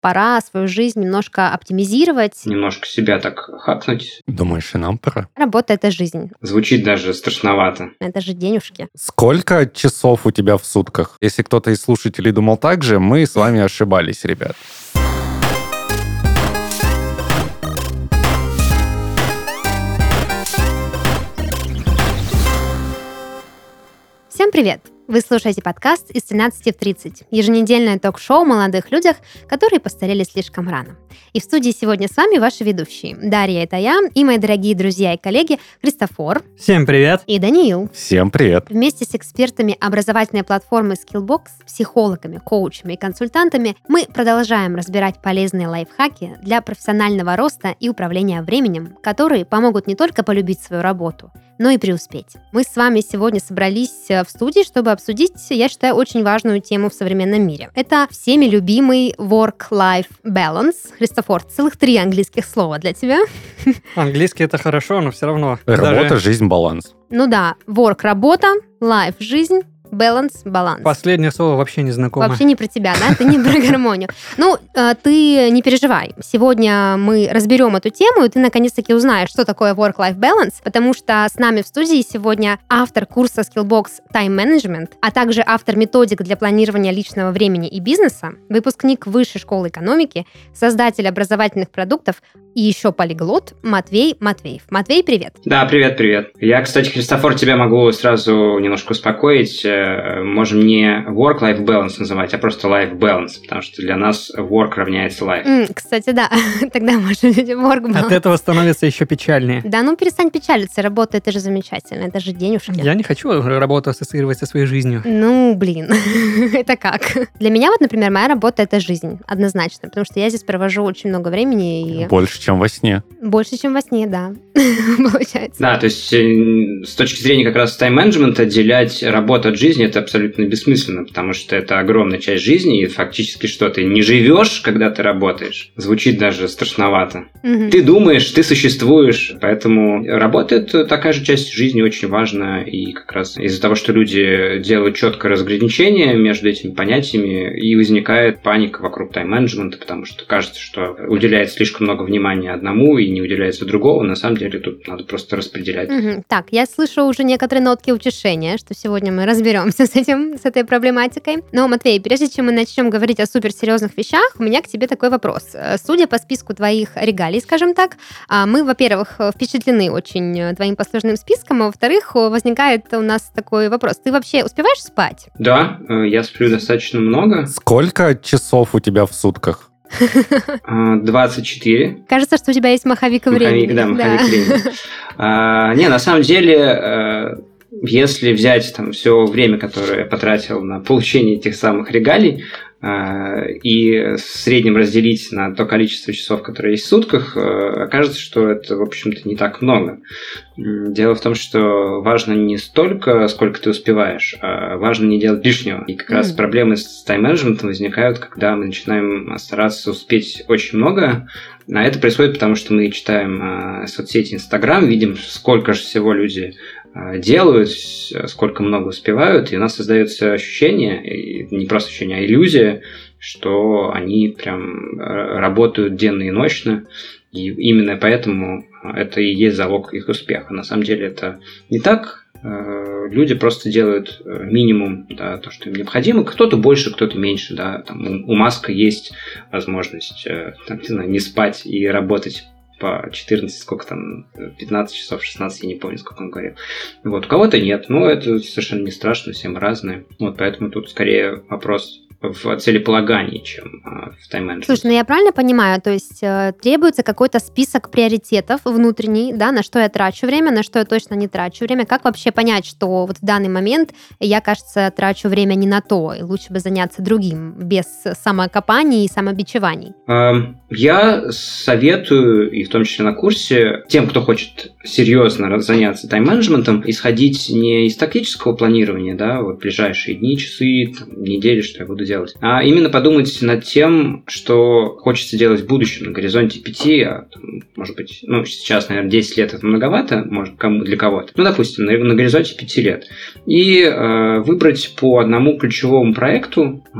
пора свою жизнь немножко оптимизировать. Немножко себя так хакнуть. Думаешь, и нам пора? Работа — это жизнь. Звучит даже страшновато. Это же денежки. Сколько часов у тебя в сутках? Если кто-то из слушателей думал так же, мы с вами ошибались, ребят. Всем привет! Вы слушаете подкаст из 13 в 30, еженедельное ток-шоу о молодых людях, которые постарели слишком рано. И в студии сегодня с вами ваши ведущие. Дарья, это я, и мои дорогие друзья и коллеги Христофор. Всем привет. И Даниил. Всем привет. Вместе с экспертами образовательной платформы Skillbox, психологами, коучами и консультантами мы продолжаем разбирать полезные лайфхаки для профессионального роста и управления временем, которые помогут не только полюбить свою работу, но и преуспеть. Мы с вами сегодня собрались э, в студии, чтобы обсудить, я считаю, очень важную тему в современном мире. Это всеми любимый work-life balance. Христофор, целых три английских слова для тебя. Английский это хорошо, но все равно. Работа, даже... жизнь, баланс. Ну да, work – работа, life – жизнь, Баланс, баланс. Последнее слово вообще не знакомо. Вообще не про тебя, да? Ты не про гармонию. Ну, э, ты не переживай. Сегодня мы разберем эту тему, и ты наконец-таки узнаешь, что такое work-life balance, потому что с нами в студии сегодня автор курса Skillbox Time Management, а также автор методик для планирования личного времени и бизнеса, выпускник Высшей школы экономики, создатель образовательных продуктов и еще полиглот Матвей Матвеев. Матвей, привет. Да, привет, привет. Я, кстати, Христофор, тебя могу сразу немножко успокоить Э, можем не work-life balance называть, а просто life balance, потому что для нас work равняется life. Mm, кстати, да, тогда можно work balance. От этого становится еще печальнее. Да, ну перестань печалиться, работа это же замечательно, это же денежки. Я не хочу работу ассоциировать со своей жизнью. Ну, блин, это как? Для меня вот, например, моя работа это жизнь, однозначно, потому что я здесь провожу очень много времени. И... Больше, чем во сне. Больше, чем во сне, да, получается. Да, то есть э, с точки зрения как раз тайм-менеджмента отделять работу от жизни жизни это абсолютно бессмысленно, потому что это огромная часть жизни, и фактически что ты не живешь, когда ты работаешь. Звучит даже страшновато. Угу. Ты думаешь, ты существуешь, поэтому работает такая же часть жизни очень важна, и как раз из-за того, что люди делают четкое разграничение между этими понятиями, и возникает паника вокруг тайм-менеджмента, потому что кажется, что уделяет слишком много внимания одному и не уделяется другого. На самом деле тут надо просто распределять. Угу. Так, я слышу уже некоторые нотки утешения, что сегодня мы разберем разберемся с этим, с этой проблематикой. Но, Матвей, прежде чем мы начнем говорить о суперсерьезных вещах, у меня к тебе такой вопрос. Судя по списку твоих регалий, скажем так, а, мы, во-первых, впечатлены очень твоим послужным списком, а во-вторых, возникает у нас такой вопрос. Ты вообще успеваешь спать? Да, э, я сплю достаточно много. Сколько часов у тебя в сутках? 24. А, Кажется, что у тебя есть маховик времени. Маховик, да, маховик да. времени. А, не, на самом деле, э, если взять там все время, которое я потратил на получение этих самых регалий, э, и в среднем разделить на то количество часов, которые есть в сутках, э, окажется, что это, в общем-то, не так много. Дело в том, что важно не столько, сколько ты успеваешь, а важно не делать лишнего. И как mm. раз проблемы с тайм-менеджментом возникают, когда мы начинаем стараться успеть очень много, а это происходит потому, что мы читаем э, соцсети Инстаграм, видим, сколько же всего люди делают, сколько много успевают, и у нас создается ощущение, не просто ощущение, а иллюзия, что они прям э, работают денно и ночно, и именно поэтому это и есть залог их успеха. На самом деле это не так. Э, люди просто делают минимум, да, то, что им необходимо. Кто-то больше, кто-то меньше. Да. Там у Маска есть возможность там, не, знаю, не спать и работать по 14, сколько там, 15 часов, 16, я не помню, сколько он говорил. Вот, у кого-то нет, но это совершенно не страшно, всем разные. Вот, поэтому тут скорее вопрос в целеполагании, чем а, в тайм-менеджменте. Слушай, ну я правильно понимаю, то есть э, требуется какой-то список приоритетов внутренний, да, на что я трачу время, на что я точно не трачу время. Как вообще понять, что вот в данный момент я, кажется, трачу время не на то, и лучше бы заняться другим, без самокопаний и самобичеваний? Я советую, и в том числе на курсе, тем, кто хочет серьезно заняться тайм-менеджментом, исходить не из тактического планирования, да, вот ближайшие дни, часы, там, недели, что я буду делать. А именно подумать над тем, что хочется делать в будущем, на горизонте 5, а, там, может быть, ну, сейчас, наверное, 10 лет это многовато, может, кому для кого-то. Ну, допустим, на, на горизонте 5 лет. И э, выбрать по одному ключевому проекту э,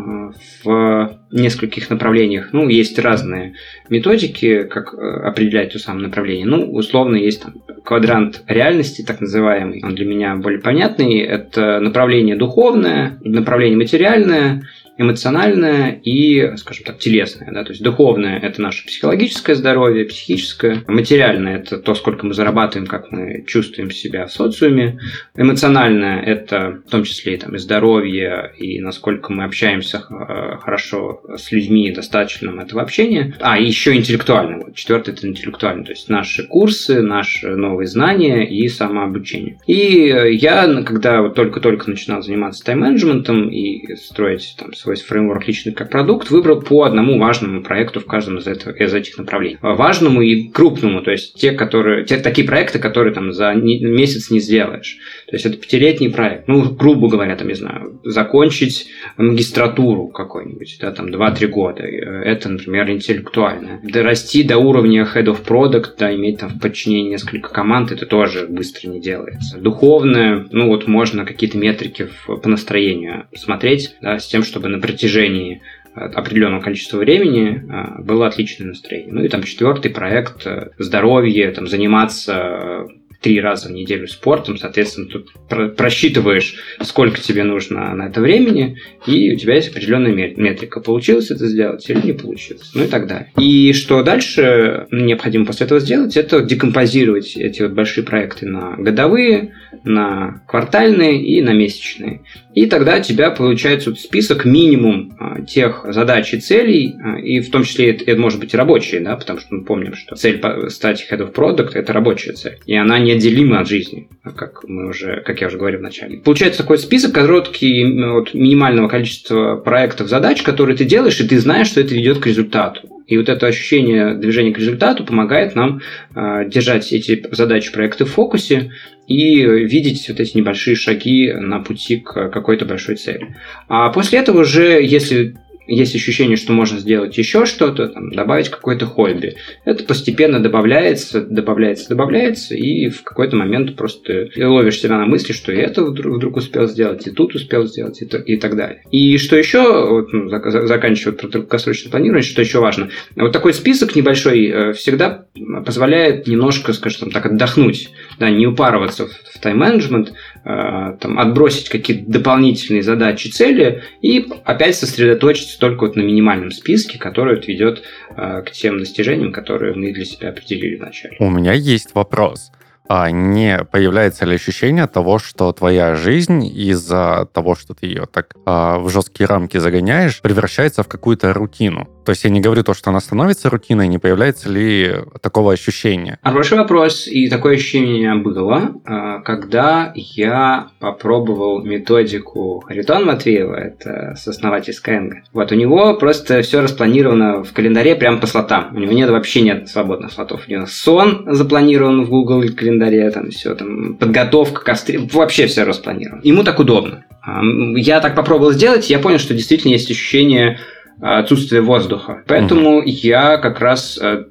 в нескольких направлениях. Ну, есть разные методики, как э, определять то самое направление. Ну, условно, есть там квадрант реальности, так называемый. Он для меня более понятный. Это направление духовное, направление материальное, эмоциональное и, скажем так, телесное. Да? То есть духовное – это наше психологическое здоровье, психическое. Материальное – это то, сколько мы зарабатываем, как мы чувствуем себя в социуме. Эмоциональное – это в том числе и, там, и здоровье, и насколько мы общаемся э, хорошо с людьми, достаточно этого общения. А, и еще интеллектуальное. Вот, четвертое – это интеллектуальное. То есть наши курсы, наши новые знания и самообучение. И я, когда только-только начинал заниматься тайм-менеджментом и строить там свой фреймворк личный как продукт, выбрал по одному важному проекту в каждом из, этого, из этих направлений. Важному и крупному, то есть те, которые, те, такие проекты, которые там за не, месяц не сделаешь. То есть это пятилетний проект. Ну, грубо говоря, там, не знаю, закончить магистратуру какой-нибудь, да, там, 2-3 года. Это, например, интеллектуальное. Дорасти до уровня head of product, да, иметь там в подчинении несколько команд, это тоже быстро не делается. Духовное, ну, вот можно какие-то метрики в, по настроению смотреть, да, с тем, чтобы на протяжении э, определенного количества времени э, было отличное настроение. Ну и там четвертый проект э, здоровье, там заниматься три раза в неделю спортом, соответственно, тут просчитываешь, сколько тебе нужно на это времени, и у тебя есть определенная метрика. Получилось это сделать или не получилось, ну и так далее. И что дальше необходимо после этого сделать, это декомпозировать эти вот большие проекты на годовые, на квартальные и на месячные. И тогда у тебя получается вот список минимум а, тех задач и целей, а, и в том числе это, это может быть рабочие, да, потому что мы помним, что цель стать head of product – это рабочая цель, и она неотделима от жизни, как мы уже, как я уже говорил в начале. Получается такой список короткий вот, минимального количества проектов, задач, которые ты делаешь, и ты знаешь, что это ведет к результату. И вот это ощущение движения к результату помогает нам э, держать эти задачи проекты в фокусе и видеть вот эти небольшие шаги на пути к какой-то большой цели. А после этого уже, если есть ощущение, что можно сделать еще что-то, там, добавить какое-то хобби. Это постепенно добавляется, добавляется, добавляется, и в какой-то момент просто ловишь себя на мысли, что и это вдруг, вдруг успел сделать, и тут успел сделать, и, то, и так далее. И что еще, вот, ну, заканчивая про краткосрочное планирование, что еще важно, вот такой список небольшой э, всегда позволяет немножко, скажем так, отдохнуть, да, не упарываться в, тайм-менеджмент, там, отбросить какие-то дополнительные задачи, цели и опять сосредоточиться только вот на минимальном списке, который вот ведет э, к тем достижениям, которые мы для себя определили вначале. У меня есть вопрос а не появляется ли ощущение того, что твоя жизнь из-за того, что ты ее так а, в жесткие рамки загоняешь, превращается в какую-то рутину? То есть я не говорю то, что она становится рутиной, не появляется ли такого ощущения? Хороший вопрос. И такое ощущение было, а, когда я попробовал методику Харитона Матвеева, это сооснователь Skyeng. Вот у него просто все распланировано в календаре прямо по слотам. У него нет вообще нет свободных слотов. У него сон запланирован в Google календаре, там все, там подготовка костры, вообще все распланировано. Ему так удобно. А, я так попробовал сделать, я понял, что действительно есть ощущение отсутствие воздуха. Поэтому угу. я как раз э,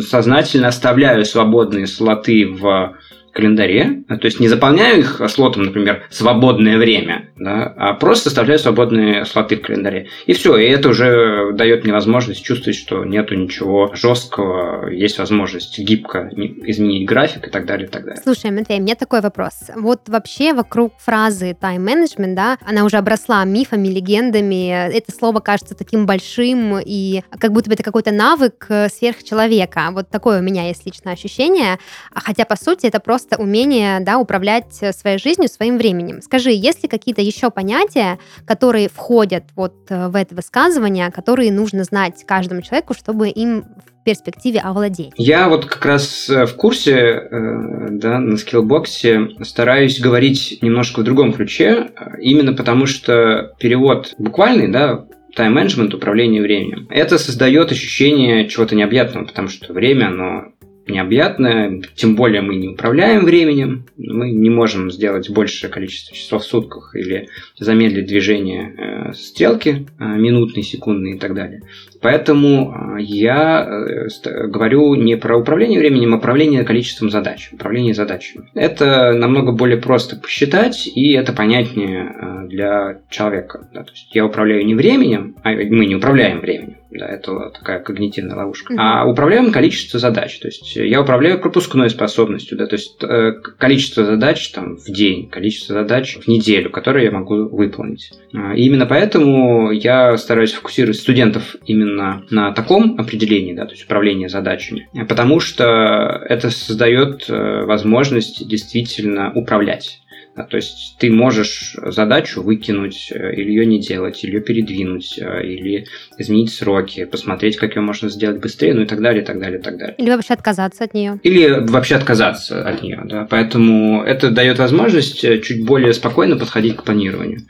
сознательно оставляю свободные слоты в календаре, то есть не заполняю их слотом, например, свободное время, да, а просто составляю свободные слоты в календаре. И все, и это уже дает мне возможность чувствовать, что нету ничего жесткого, есть возможность гибко изменить график и так далее, и так далее. Слушай, Матвей, мне такой вопрос. Вот вообще вокруг фразы тайм-менеджмент, да, она уже обросла мифами, легендами, это слово кажется таким большим, и как будто бы это какой-то навык э, сверхчеловека. Вот такое у меня есть личное ощущение, а хотя, по сути, это просто просто умение да, управлять э, своей жизнью, своим временем. Скажи, есть ли какие-то еще понятия, которые входят вот э, в это высказывание, которые нужно знать каждому человеку, чтобы им в перспективе овладеть? Я вот как раз э, в курсе да, на скиллбоксе стараюсь говорить немножко в другом ключе, именно потому что перевод буквальный, да, тайм-менеджмент, управление временем. Это создает ощущение чего-то необъятного, потому что время, оно необъятное, тем более мы не управляем временем, мы не можем сделать большее количество часов в сутках или замедлить движение э, стрелки э, минутные, секундные и так далее. Поэтому а, я э, говорю не про управление временем, а управление количеством задач, управление задачами. Это намного более просто посчитать, и это понятнее а, для человека. Да? То есть я управляю не временем, а мы не управляем временем. Да, это такая когнитивная ловушка. Mm-hmm. А управляем количество задач. То есть я управляю пропускной способностью, да, то есть э, количество задач там, в день, количество задач в неделю, которые я могу выполнить. А, и именно поэтому я стараюсь фокусировать студентов именно на таком определении, да, то есть управление задачами, потому что это создает э, возможность действительно управлять то есть ты можешь задачу выкинуть, э, или ее не делать, или ее передвинуть, э, или изменить сроки, посмотреть, как ее можно сделать быстрее, ну и так далее, и так далее, и так далее. Или вообще отказаться от нее. Или вообще отказаться от нее, да. Поэтому это дает возможность э, чуть более спокойно подходить к планированию,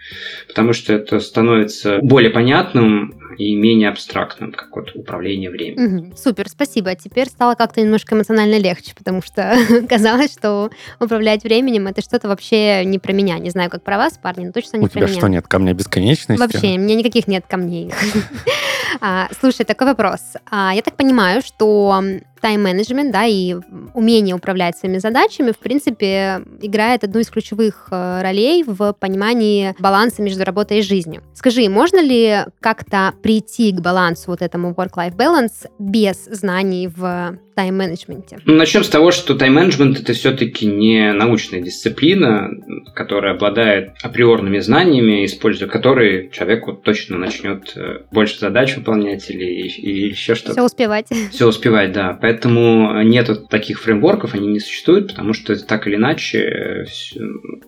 потому что это становится более понятным, и менее абстрактным, как вот управление временем. Угу, супер, спасибо. Теперь стало как-то немножко эмоционально легче, потому что казалось, что управлять временем это что-то вообще не про меня. Не знаю, как про вас, парни, но точно не У про тебя меня. что, нет камня бесконечности? Вообще, у меня никаких нет камней. А, слушай, такой вопрос. А, я так понимаю, что тайм-менеджмент, да, и умение управлять своими задачами, в принципе, играет одну из ключевых э, ролей в понимании баланса между работой и жизнью. Скажи, можно ли как-то прийти к балансу вот этому work-life balance без знаний в тайм-менеджменте? Ну, начнем с того, что тайм-менеджмент это все-таки не научная дисциплина, которая обладает априорными знаниями, используя которые человек вот точно начнет э, больше задач выполнять или, или еще что-то. Все успевать. Все успевать, да. Поэтому нет таких фреймворков, они не существуют, потому что так или иначе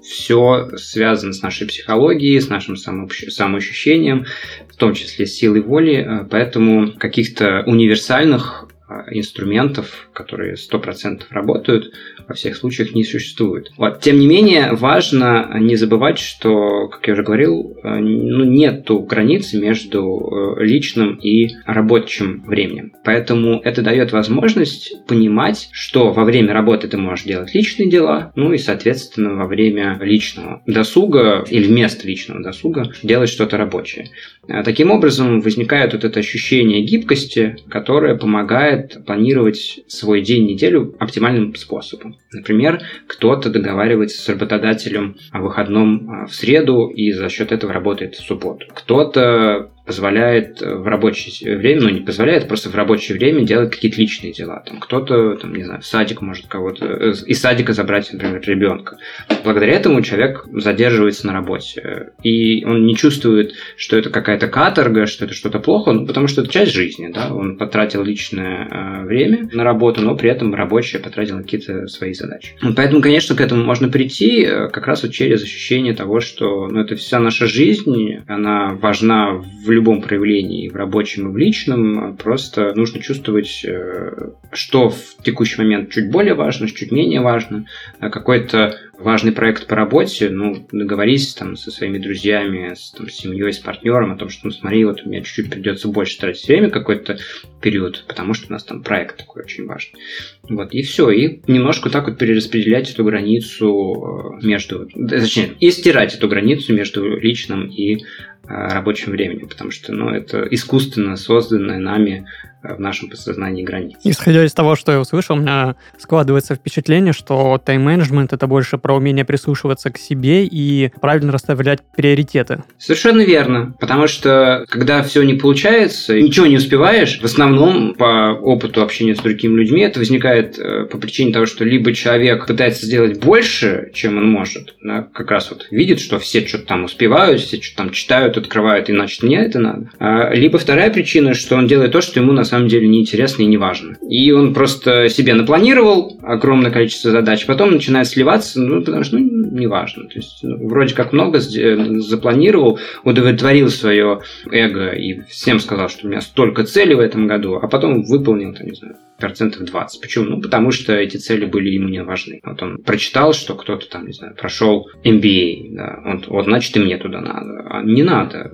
все связано с нашей психологией, с нашим самоощущением, в том числе с силой воли. Поэтому каких-то универсальных а, инструментов, которые 100% работают, во всех случаях не существует. Вот. Тем не менее, важно не забывать, что, как я уже говорил, э, ну, нету границы между э, личным и рабочим временем. Поэтому это дает возможность понимать, что во время работы ты можешь делать личные дела, ну и, соответственно, во время личного досуга или вместо личного досуга делать что-то рабочее. Э, таким образом, возникает вот это ощущение гибкости, которое помогает планировать свой день, неделю оптимальным способом. Например, кто-то договаривается с работодателем о выходном а, в среду и за счет этого работает в субботу. Кто-то позволяет в рабочее время, ну не позволяет, а просто в рабочее время делать какие-то личные дела. Там кто-то, там, не знаю, в садик может кого-то, э, из садика забрать, например, ребенка. Благодаря этому человек задерживается на работе. И он не чувствует, что это какая-то каторга, что это что-то плохо, ну, потому что это часть жизни, да, он потратил личное э, время на работу, но при этом рабочее потратил какие-то свои задачи. Поэтому, конечно, к этому можно прийти э, как раз вот через ощущение того, что ну, это вся наша жизнь, она важна в любом проявлении, в рабочем и в личном, просто нужно чувствовать, э, что в текущий момент чуть более важно, чуть менее важно. А какой-то важный проект по работе, ну, договорись там со своими друзьями, с там, семьей, с партнером о том, что, ну, смотри, вот у меня чуть-чуть придется больше тратить время какой-то период, потому что у нас там проект такой очень важный. Вот, и все. И немножко так вот перераспределять эту границу э, между... Точнее, и стирать эту границу между личным и рабочим временем, потому что ну, это искусственно созданное нами в нашем подсознании границ. Исходя из того, что я услышал, у меня складывается впечатление, что тайм-менеджмент это больше про умение прислушиваться к себе и правильно расставлять приоритеты. Совершенно верно, потому что когда все не получается, ничего не успеваешь, в основном по опыту общения с другими людьми это возникает э, по причине того, что либо человек пытается сделать больше, чем он может, да, как раз вот видит, что все что-то там успевают, все что-то там читают, открывают, и значит мне это надо. А, либо вторая причина, что он делает то, что ему на самом деле неинтересно и неважно. И он просто себе напланировал огромное количество задач, потом начинает сливаться, ну, потому что, ну, неважно. То есть, ну, вроде как много запланировал, удовлетворил свое эго и всем сказал, что у меня столько целей в этом году, а потом выполнил, там, не знаю, процентов 20. Почему? Ну, потому что эти цели были ему не важны. Вот он прочитал, что кто-то там, не знаю, прошел MBA, да, он, вот, значит, и мне туда надо. А не надо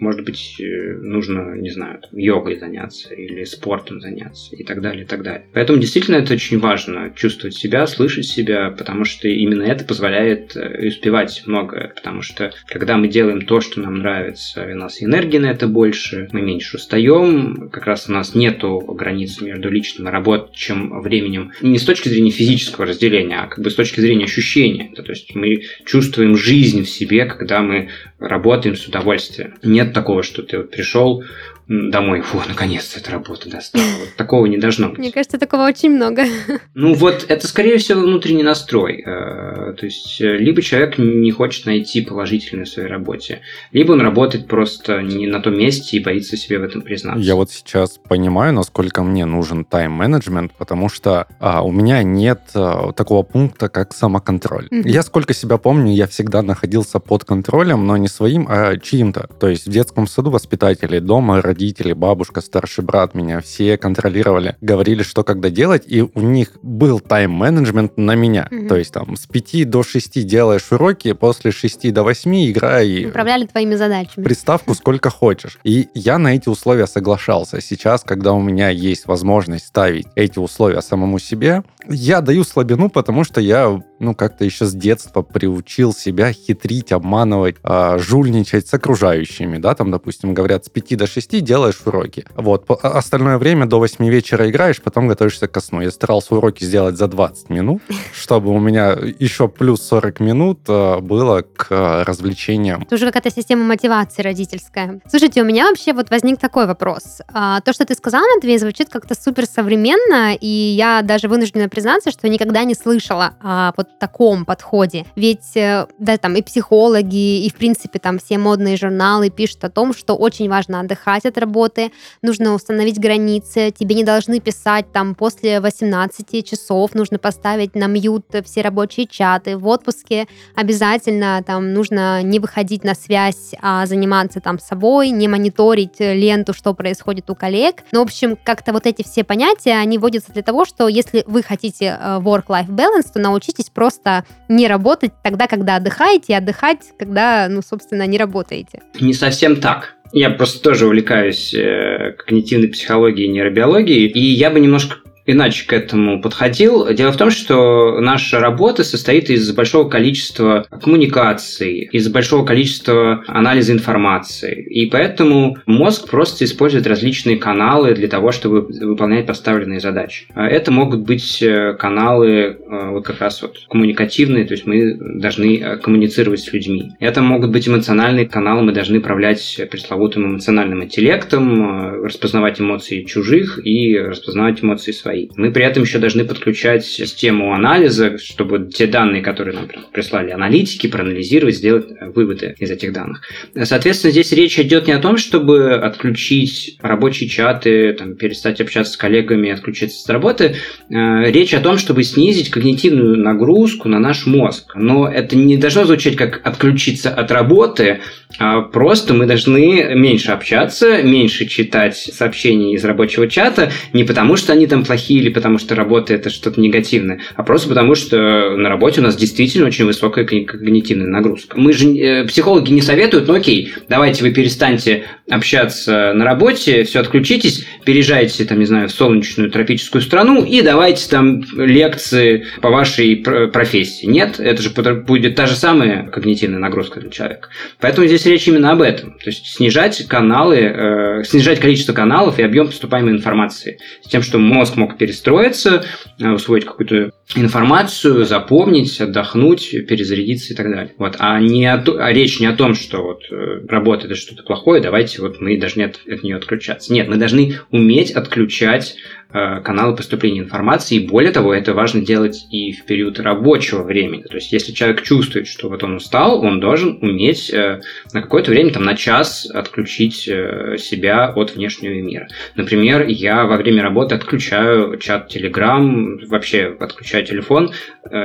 Может быть, э, нужно, не знаю, йогой заняться или спортом заняться и так далее, и так далее. Поэтому действительно это очень важно, чувствовать себя, слышать себя, потому что именно это позволяет э, успевать многое. Потому что когда мы делаем то, что нам нравится, у нас энергии на это больше, мы меньше устаем, как раз у нас нету границ между личным и рабочим временем. Не с точки зрения физического разделения, а как бы с точки зрения ощущения. То есть мы чувствуем жизнь в себе, когда мы работаем с удовольствием. Нет такого, что ты вот пришел, домой, фу, наконец-то эта работа достала. Вот такого не должно быть. Мне кажется, такого очень много. Ну вот, это скорее всего внутренний настрой. Э, то есть, э, либо человек не хочет найти положительное в своей работе, либо он работает просто не на том месте и боится себе в этом признаться. Я вот сейчас понимаю, насколько мне нужен тайм-менеджмент, потому что а, у меня нет а, такого пункта, как самоконтроль. Mm-hmm. Я сколько себя помню, я всегда находился под контролем, но не своим, а чьим-то. То есть в детском саду воспитатели, дома родители, бабушка, старший брат меня все контролировали, говорили, что когда делать, и у них был тайм-менеджмент на меня. Угу. То есть там с 5 до 6 делаешь уроки, после 6 до 8 играй. Управляли твоими задачами. Приставку сколько хочешь. И я на эти условия соглашался. Сейчас, когда у меня есть возможность ставить эти условия самому себе, я даю слабину, потому что я, ну, как-то еще с детства приучил себя хитрить, обманывать, э, жульничать с окружающими, да, там, допустим, говорят, с 5 до 6 делаешь уроки. Вот, а остальное время до 8 вечера играешь, потом готовишься ко сну. Я старался уроки сделать за 20 минут, чтобы у меня еще плюс 40 минут э, было к развлечениям. Это уже какая-то система мотивации родительская. Слушайте, у меня вообще вот возник такой вопрос. А, то, что ты сказал, Матвей, звучит как-то супер современно, и я даже вынуждена признаться, что никогда не слышала о вот таком подходе. Ведь, э, да, там и психологи, и, в принципе, там все модные журналы пишут о том, что очень важно отдыхать от работы, нужно установить границы, тебе не должны писать там после 18 часов, нужно поставить на мьют все рабочие чаты, в отпуске обязательно там нужно не выходить на связь, а заниматься там собой, не мониторить ленту, что происходит у коллег. Ну, в общем, как-то вот эти все понятия, они вводятся для того, что если вы хотите хотите э, work-life balance, то научитесь просто не работать тогда, когда отдыхаете, и отдыхать, когда, ну, собственно, не работаете. Не совсем так. Я просто тоже увлекаюсь э, когнитивной психологией и нейробиологией, и я бы немножко иначе к этому подходил. Дело в том, что наша работа состоит из большого количества коммуникаций, из большого количества анализа информации. И поэтому мозг просто использует различные каналы для того, чтобы выполнять поставленные задачи. Это могут быть э, каналы э, вот как раз вот коммуникативные, то есть мы должны э, коммуницировать с людьми. Это могут быть эмоциональные каналы, мы должны управлять пресловутым эмоциональным интеллектом, распознавать эмоции чужих и распознавать эмоции своих свои. Мы при этом еще должны подключать систему анализа, чтобы те данные, которые нам прислали аналитики, проанализировать, сделать э, выводы из этих данных. Соответственно, здесь речь идет не о том, чтобы отключить рабочие чаты, там, перестать общаться с коллегами, отключиться с работы. Э, речь о том, чтобы снизить когнитивную нагрузку на наш мозг. Но это не должно звучать как отключиться от работы, просто мы должны меньше общаться, меньше читать сообщения из рабочего чата, не потому что они там плохие, плохие или потому что работа это что-то негативное, а просто потому что на работе у нас действительно очень высокая когнитивная нагрузка. Мы же э, психологи не советуют, ну окей, давайте вы перестаньте общаться на работе, все отключитесь, переезжайте там, не знаю, в солнечную тропическую страну и давайте там лекции по вашей профессии. Нет, это же будет та же самая когнитивная нагрузка для человека. Поэтому здесь речь именно об этом. То есть снижать каналы, э, снижать количество каналов и объем поступаемой информации. С тем, что мозг мог перестроиться, э, усвоить какую-то информацию, запомнить, отдохнуть, перезарядиться и так далее. Вот. А, не о, а речь не о том, что вот э, работа это что-то плохое, давайте вот мы должны от, от нее отключаться. Нет, мы должны уметь отключать каналы поступления информации. И более того, это важно делать и в период рабочего времени. То есть, если человек чувствует, что вот он устал, он должен уметь э, на какое-то время, там, на час отключить э, себя от внешнего мира. Например, я во время работы отключаю чат Telegram, вообще отключаю телефон,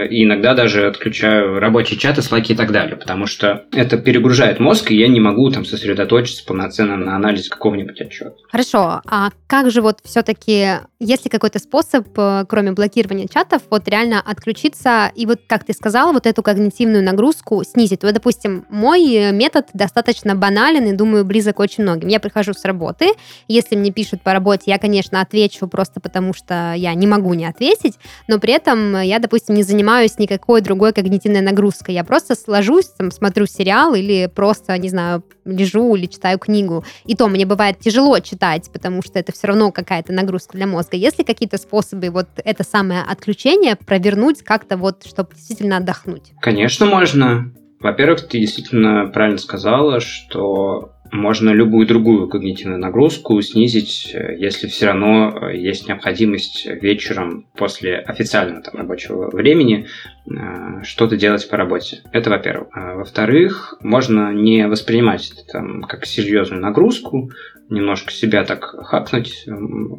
и иногда даже отключаю рабочие чаты, слайки и так далее, потому что это перегружает мозг, и я не могу там сосредоточиться полноценно на анализе какого-нибудь отчета. Хорошо, а как же вот все-таки есть ли какой-то способ, э, кроме блокирования чатов, вот реально отключиться и вот, как ты сказала, вот эту когнитивную нагрузку снизить? Вот, допустим, мой метод достаточно банален и, думаю, близок очень многим. Я прихожу с работы, если мне пишут по работе, я, конечно, отвечу просто потому, что я не могу не ответить, но при этом я, допустим, не занимаюсь никакой другой когнитивной нагрузкой. Я просто сложусь, там, смотрю сериал или просто, не знаю, лежу или читаю книгу. И то мне бывает тяжело читать, потому что это все равно какая-то нагрузка для мозга. Есть ли какие-то способы вот это самое отключение провернуть как-то вот, чтобы действительно отдохнуть? Конечно, можно. Во-первых, ты действительно правильно сказала, что можно любую другую когнитивную нагрузку снизить, э, если все равно э, есть необходимость вечером после официального там, рабочего времени э, что-то делать по работе. Это во-первых. А во-вторых, можно не воспринимать это там, как серьезную нагрузку, немножко себя так хакнуть,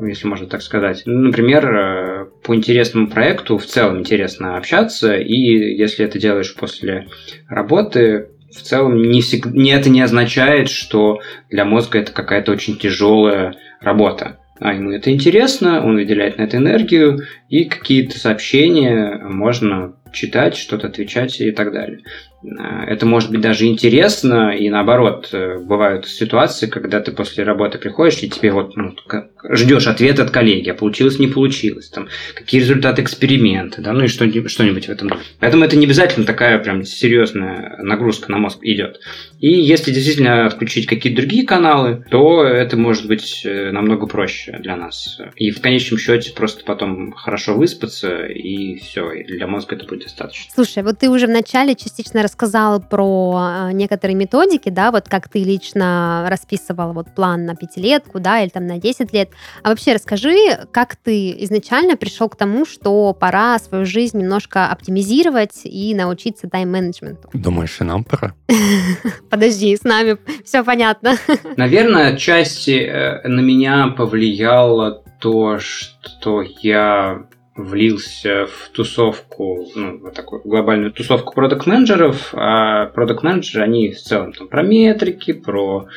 если можно так сказать. Например, по интересному проекту в целом интересно общаться, и если это делаешь после работы, в целом не, всегда, не это не означает, что для мозга это какая-то очень тяжелая работа. А ему это интересно, он выделяет на это энергию, и какие-то сообщения можно читать, что-то отвечать и так далее. Э, это может быть даже интересно, и наоборот, э, бывают ситуации, когда ты после работы приходишь, и тебе вот ну, ждешь ответ от коллеги, а получилось, не получилось, там, какие результаты эксперимента, да, ну и что-нибудь, в этом. Поэтому это не обязательно такая прям серьезная нагрузка на мозг идет. И если действительно отключить какие-то другие каналы, то это может быть э, намного проще для нас. И в конечном счете просто потом хорошо выспаться, и все, и для мозга это будет достаточно. Слушай, вот ты уже в начале частично рассказал про э, некоторые методики, да, вот как ты лично расписывал вот план на пятилетку, да, или там на 10 лет. А вообще расскажи, как ты изначально пришел к тому, что пора свою жизнь немножко оптимизировать и научиться тайм-менеджменту? Думаешь, и нам пора? Подожди, с нами все понятно. Наверное, отчасти э, на меня повлияло то, что я влился в тусовку, ну, вот такую глобальную тусовку продукт-менеджеров, а продукт-менеджеры, они в целом там про метрики, про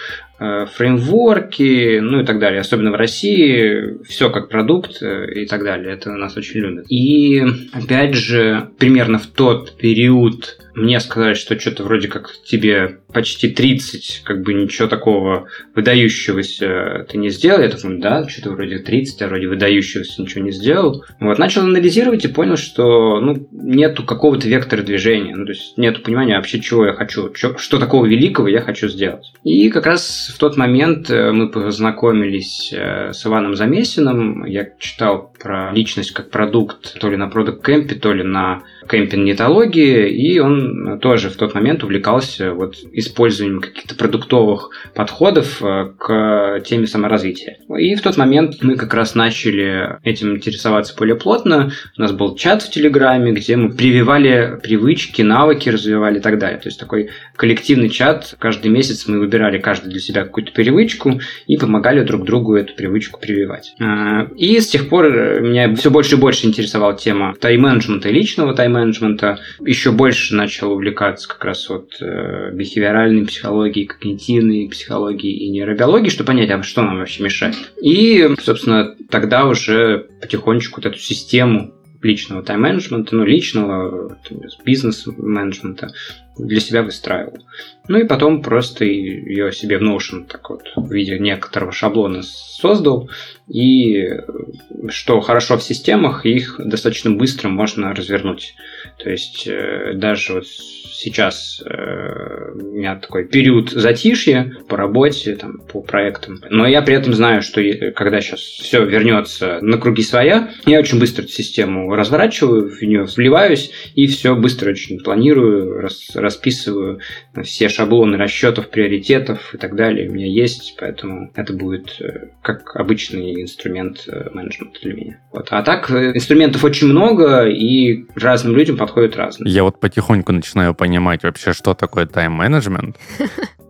Э, фреймворки, ну и так далее. Особенно в России все как продукт э, и так далее. Это нас очень любят. И опять же, примерно в тот период мне сказали, что что-то вроде как тебе почти 30, как бы ничего такого выдающегося ты не сделал. Я думаю, да, что-то вроде 30, а вроде выдающегося ничего не сделал. Вот, начал анализировать и понял, что ну, нету какого-то вектора движения. Ну, то есть нету понимания вообще, чего я хочу, что, что такого великого я хочу сделать. И как раз в тот момент э, мы познакомились э, с Иваном Замесиным. Я читал про личность как продукт то ли на продукт кемпе, то ли на кемпе нетологии, и он тоже в тот момент увлекался вот использованием каких-то продуктовых подходов э, к теме саморазвития. И в тот момент мы как раз начали этим интересоваться более плотно. У нас был чат в Телеграме, где мы прививали привычки, навыки развивали и так далее. То есть такой коллективный чат. Каждый месяц мы выбирали каждый для себя какую-то привычку и помогали друг другу эту привычку прививать. А, и с тех пор меня все больше и больше интересовала тема тайм-менеджмента и личного тайм-менеджмента. Еще больше начал увлекаться как раз вот э, бихевиоральной психологией, когнитивной психологией и нейробиологией, чтобы понять, а что нам вообще мешает. И, собственно, тогда уже потихонечку вот эту систему личного тайм-менеджмента, ну, личного бизнес-менеджмента для себя выстраивал. Ну и потом просто ее себе в Notion так вот в виде некоторого шаблона создал. И что хорошо в системах, их достаточно быстро можно развернуть. То есть э, даже вот сейчас э, у меня такой период затишья по работе, там, по проектам. Но я при этом знаю, что когда сейчас все вернется на круги своя, я очень быстро эту систему разворачиваю, в нее вливаюсь и все быстро очень планирую, рас, расписываю все шаблоны расчетов, приоритетов и так далее. У меня есть, поэтому это будет э, как обычный инструмент э, менеджмента для меня. Вот. А так инструментов очень много, и разным людям подходят разные. Я вот потихоньку начинаю понимать, понимать вообще, что такое тайм-менеджмент.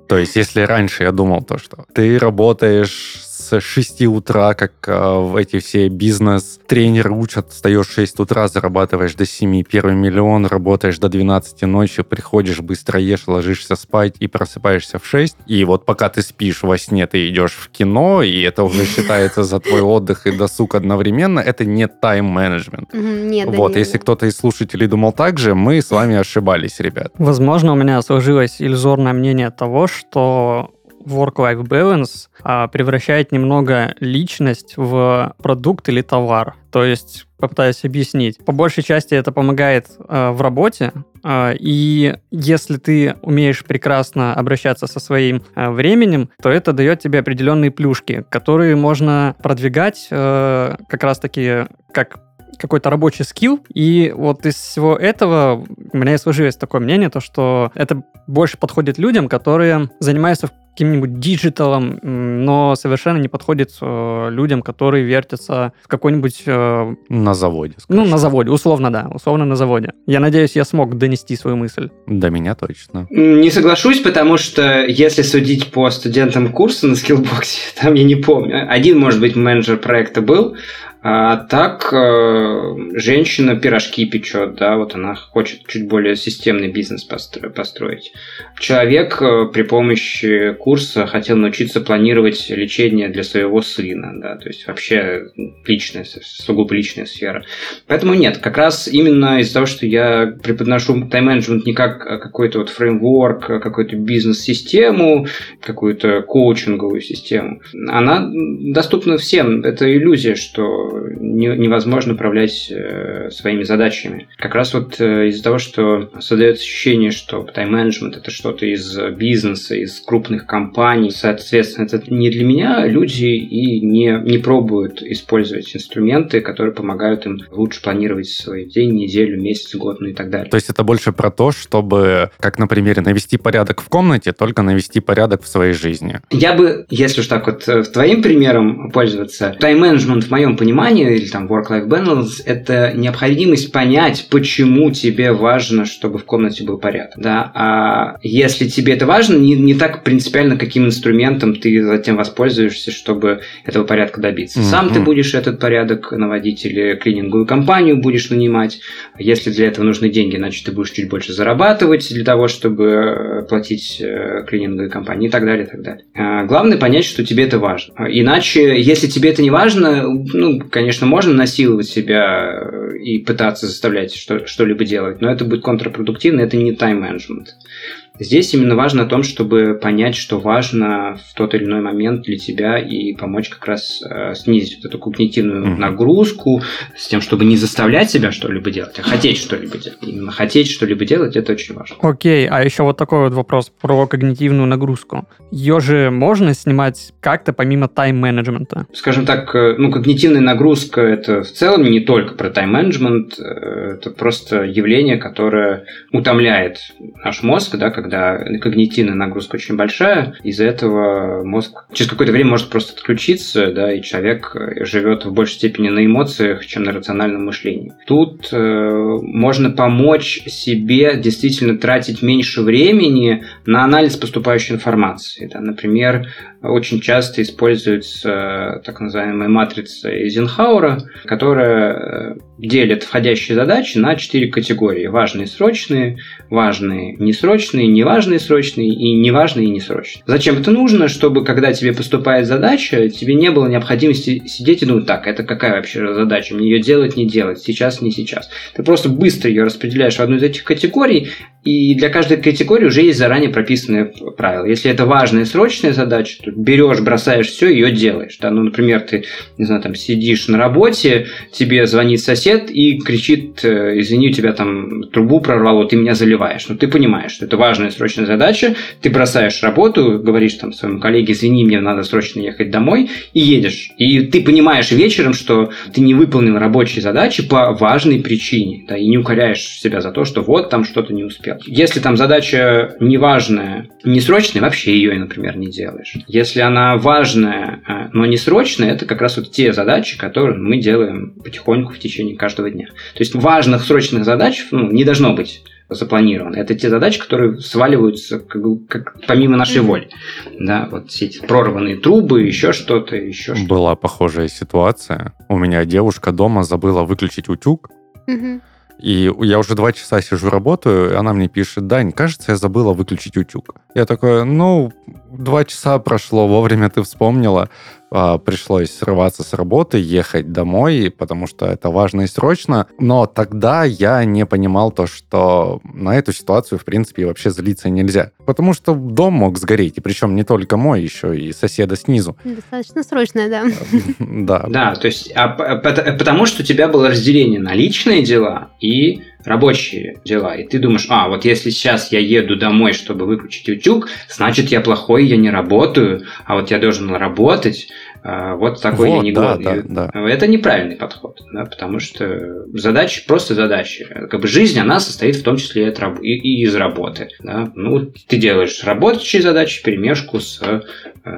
То есть, если раньше я думал то, что ты работаешь с с 6 утра, как э, в эти все бизнес-тренеры учат, встаешь в 6 утра, зарабатываешь до 7, первый миллион, работаешь до 12 ночи, приходишь, быстро ешь, ложишься спать и просыпаешься в 6. И вот пока ты спишь во сне, ты идешь в кино, и это уже считается за твой отдых и досуг одновременно, это не тайм-менеджмент. Нет, Вот, если кто-то из слушателей думал так же, мы с вами ошибались, ребят. Возможно, у меня сложилось иллюзорное мнение того, что work-life balance а, превращает немного личность в продукт или товар. То есть, попытаюсь объяснить. По большей части это помогает э, в работе, э, и если ты умеешь прекрасно обращаться со своим э, временем, то это дает тебе определенные плюшки, которые можно продвигать э, как раз-таки как какой-то рабочий skill, и вот из всего этого у меня и сложилось такое мнение, то что это больше подходит людям, которые занимаются каким-нибудь диджиталом, но совершенно не подходит э, людям, которые вертятся в какой-нибудь... Э, на заводе. Ну, на заводе, условно, да, условно на заводе. Я надеюсь, я смог донести свою мысль. До меня точно. Не соглашусь, потому что если судить по студентам курса на скиллбоксе, там я не помню, один, может быть, менеджер проекта был, а так э, женщина пирожки печет, да, вот она хочет чуть более системный бизнес построить. Человек э, при помощи курса хотел научиться планировать лечение для своего сына, да, то есть вообще личная, сугубо личная сфера. Поэтому нет, как раз именно из-за того, что я преподношу тайм-менеджмент не как какой-то вот фреймворк, какую-то бизнес-систему, какую-то коучинговую систему, она доступна всем. Это иллюзия, что невозможно управлять э, своими задачами. Как раз вот э, из-за того, что создается ощущение, что тайм-менеджмент это что-то из бизнеса, из крупных компаний, соответственно, это не для меня, люди и не, не пробуют использовать инструменты, которые помогают им лучше планировать свой день, неделю, месяц, год, ну и так далее. То есть это больше про то, чтобы, как на примере, навести порядок в комнате, только навести порядок в своей жизни. Я бы, если уж так вот э, твоим примером пользоваться, тайм-менеджмент в моем понимании понимание или там work-life balance – это необходимость понять, почему тебе важно, чтобы в комнате был порядок. Да? А если тебе это важно, не, не так принципиально, каким инструментом ты затем воспользуешься, чтобы этого порядка добиться. Mm-hmm. Сам ты будешь этот порядок наводить или клининговую компанию будешь нанимать. Если для этого нужны деньги, значит, ты будешь чуть больше зарабатывать для того, чтобы э, платить э, клининговой компании и так далее, и так далее. А главное понять, что тебе это важно. Иначе, если тебе это не важно, ну, конечно, можно насиловать себя э, и пытаться заставлять что- что-либо делать, но это будет контрпродуктивно, это не тайм-менеджмент. Здесь именно важно о том, чтобы понять, что важно в тот или иной момент для тебя и помочь как раз э, снизить вот эту когнитивную mm-hmm. нагрузку с тем, чтобы не заставлять себя что-либо делать, а хотеть что-либо делать. Именно хотеть что-либо делать, это очень важно. Окей, okay, а еще вот такой вот вопрос про когнитивную нагрузку. Ее же можно снимать как-то помимо тайм-менеджмента? Скажем так, э, ну, когнитивная нагрузка – это в целом не только про тайм-менеджмент, э, это просто явление, которое утомляет наш мозг, да, когда когда когнитивная нагрузка очень большая, из-за этого мозг через какое-то время может просто отключиться, да, и человек э, живет в большей степени на эмоциях, чем на рациональном мышлении. Тут э, можно помочь себе действительно тратить меньше времени на анализ поступающей информации. Да. Например, очень часто используется э, так называемая матрица Эйзенхауэра, которая э, делит входящие задачи на четыре категории. Важные, срочные, важные, несрочные, неважные, срочные и неважные несрочные. Зачем это нужно? Чтобы, когда тебе поступает задача, тебе не было необходимости сидеть и думать, так, это какая вообще задача, мне ее делать, не делать, сейчас, не сейчас. Ты просто быстро ее распределяешь в одну из этих категорий, и для каждой категории уже есть заранее прописанные правила. Если это важная срочная задача, то берешь, бросаешь все, ее делаешь. Да? Ну, например, ты, не знаю, там сидишь на работе, тебе звонит сосед и кричит, э, извини, у тебя там трубу прорвало, ты меня заливаешь. Ну, ты понимаешь, что это важная срочная задача, ты бросаешь работу, говоришь там своему коллеге, извини, мне надо срочно ехать домой, и едешь. И ты понимаешь вечером, что ты не выполнил рабочие задачи по важной причине, да, и не укоряешь себя за то, что вот там что-то не успел успел. Если там задача неважная, несрочная, вообще ее, например, не делаешь. Если она важная, э, но не срочная, это как раз вот те задачи, которые мы делаем потихоньку в течение каждого дня. То есть важных срочных задач ну, не должно быть запланированы. Это те задачи, которые сваливаются как, как помимо нашей воли. Да, вот все эти прорванные трубы, еще что-то, еще что-то. Была похожая ситуация. У меня девушка дома забыла выключить утюг. И я уже два часа сижу, работаю, и она мне пишет, Дань, кажется, я забыла выключить утюг. Я такой, ну, два часа прошло, вовремя ты вспомнила. А, пришлось срываться с работы, ехать домой, потому что это важно и срочно. Но тогда я не понимал то, что на эту ситуацию, в принципе, вообще злиться нельзя. Потому что дом мог сгореть, и причем не только мой, еще и соседа снизу. Достаточно срочно, да. Да. Да, то есть, а, потому что у тебя было разделение на личные дела и рабочие дела. И ты думаешь, а, вот если сейчас я еду домой, чтобы выключить утюг, значит я плохой, я не работаю, а вот я должен работать, вот такой вот, я не да, да, да. Это неправильный подход, да, потому что задача просто задача. Как бы жизнь, она состоит в том числе от раб- и, и из работы. Да. Ну, ты делаешь рабочие задачи перемешку с э,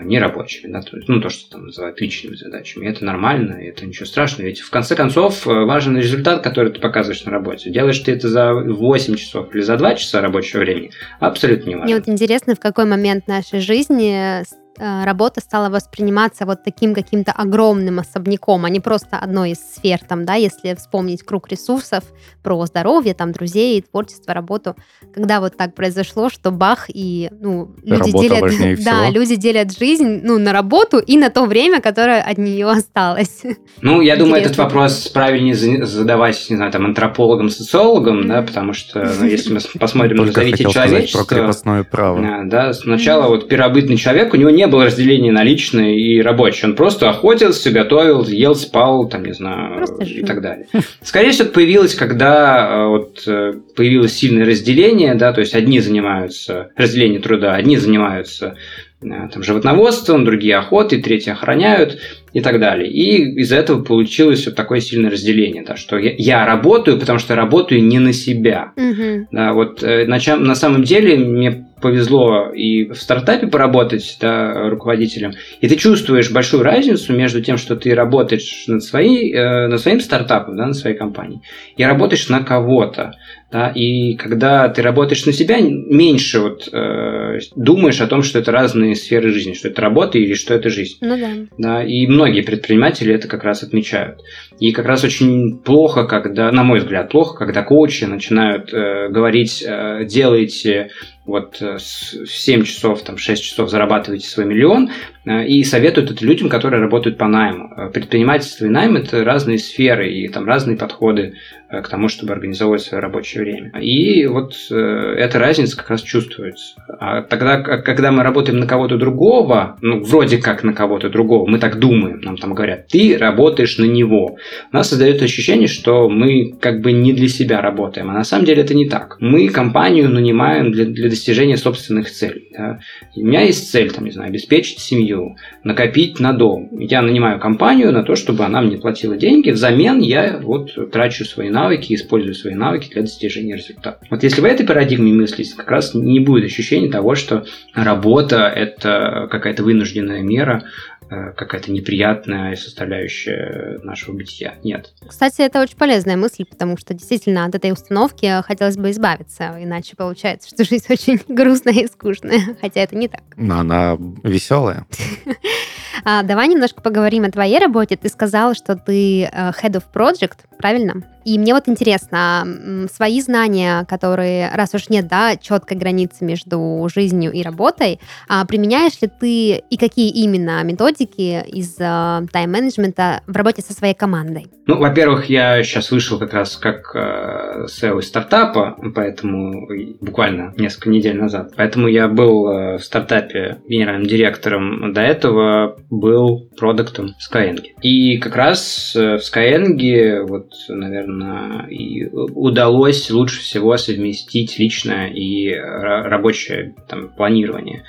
нерабочими. Да, то есть, ну, то, что там называют личными задачами. И это нормально, и это ничего страшного. Ведь в конце концов э, важен результат, который ты показываешь на работе. Делаешь ты это за 8 часов или за 2 часа рабочего времени, абсолютно не важно. Мне вот интересно, в какой момент нашей жизни работа стала восприниматься вот таким каким-то огромным особняком, а не просто одной из сфер, там, да, если вспомнить круг ресурсов про здоровье, там, друзей, творчество, работу, когда вот так произошло, что бах, и, ну, люди Работа делят, да, люди делят жизнь, ну, на работу и на то время, которое от нее осталось. Ну, я думаю, этот вопрос правильнее задавать, не знаю, там, антропологам, социологам, да, потому что, ну, если мы посмотрим на развитие человечества... про крепостное право. Да, сначала вот первобытный человек, у него не не было разделения на личное и рабочее. Он просто охотился, готовил, ел, спал, там, не знаю, просто и так далее. Скорее всего, это появилось, когда э, вот, э, появилось сильное разделение, да, то есть одни занимаются разделением труда, одни занимаются э, там, животноводством, другие охотой, третьи охраняют и так далее. И из-за этого получилось вот такое сильное разделение, да, что я, я работаю, потому что работаю не на себя. Угу. Да, вот на, на самом деле мне повезло и в стартапе поработать да, руководителем, и ты чувствуешь большую разницу между тем, что ты работаешь над, своей, э, над своим стартапом, да, над своей компанией, и работаешь на кого-то. Да, и когда ты работаешь на себя, меньше вот, э, думаешь о том, что это разные сферы жизни, что это работа или что это жизнь. Ну да. да. И многие предприниматели это как раз отмечают. И как раз очень плохо, когда, на мой взгляд, плохо, когда коучи начинают э, говорить, э, делайте вот э, в 7 часов, там, 6 часов зарабатываете свой миллион, э, и советуют это людям, которые работают по найму. Э, предпринимательство и найм – это разные сферы и там разные подходы к тому, чтобы организовывать свое рабочее время. И вот эта разница как раз чувствуется. А тогда, когда мы работаем на кого-то другого, ну, вроде как на кого-то другого, мы так думаем, нам там говорят, ты работаешь на него. У нас создает ощущение, что мы как бы не для себя работаем, а на самом деле это не так. Мы компанию нанимаем для, для достижения собственных целей. Да. У меня есть цель, там, не знаю, обеспечить семью, накопить на дом. Я нанимаю компанию на то, чтобы она мне платила деньги. Взамен я вот трачу свои навыки, использую свои навыки для достижения результата. Вот если в этой парадигме мыслить, как раз не будет ощущения того, что работа – это какая-то вынужденная мера, Э, какая-то неприятная составляющая нашего бытия. Нет. Кстати, это очень полезная мысль, потому что действительно от этой установки хотелось бы избавиться, иначе получается, что жизнь очень грустная и скучная, хотя это не так. Но она веселая. А, давай немножко поговорим о твоей работе. Ты сказал, что ты э, head of project, правильно? И мне вот интересно, свои знания, которые, раз уж нет, да, четкой границы между жизнью и работой, а применяешь ли ты и какие именно методики из э, тайм-менеджмента в работе со своей командой? Ну, во-первых, я сейчас вышел как раз как э, SEO из стартапа, поэтому буквально несколько недель назад. Поэтому я был э, в стартапе генеральным директором. До этого был продуктом в Skyeng. И как раз э, в Skyeng, вот, наверное, и удалось лучше всего совместить личное и рабочее там, планирование.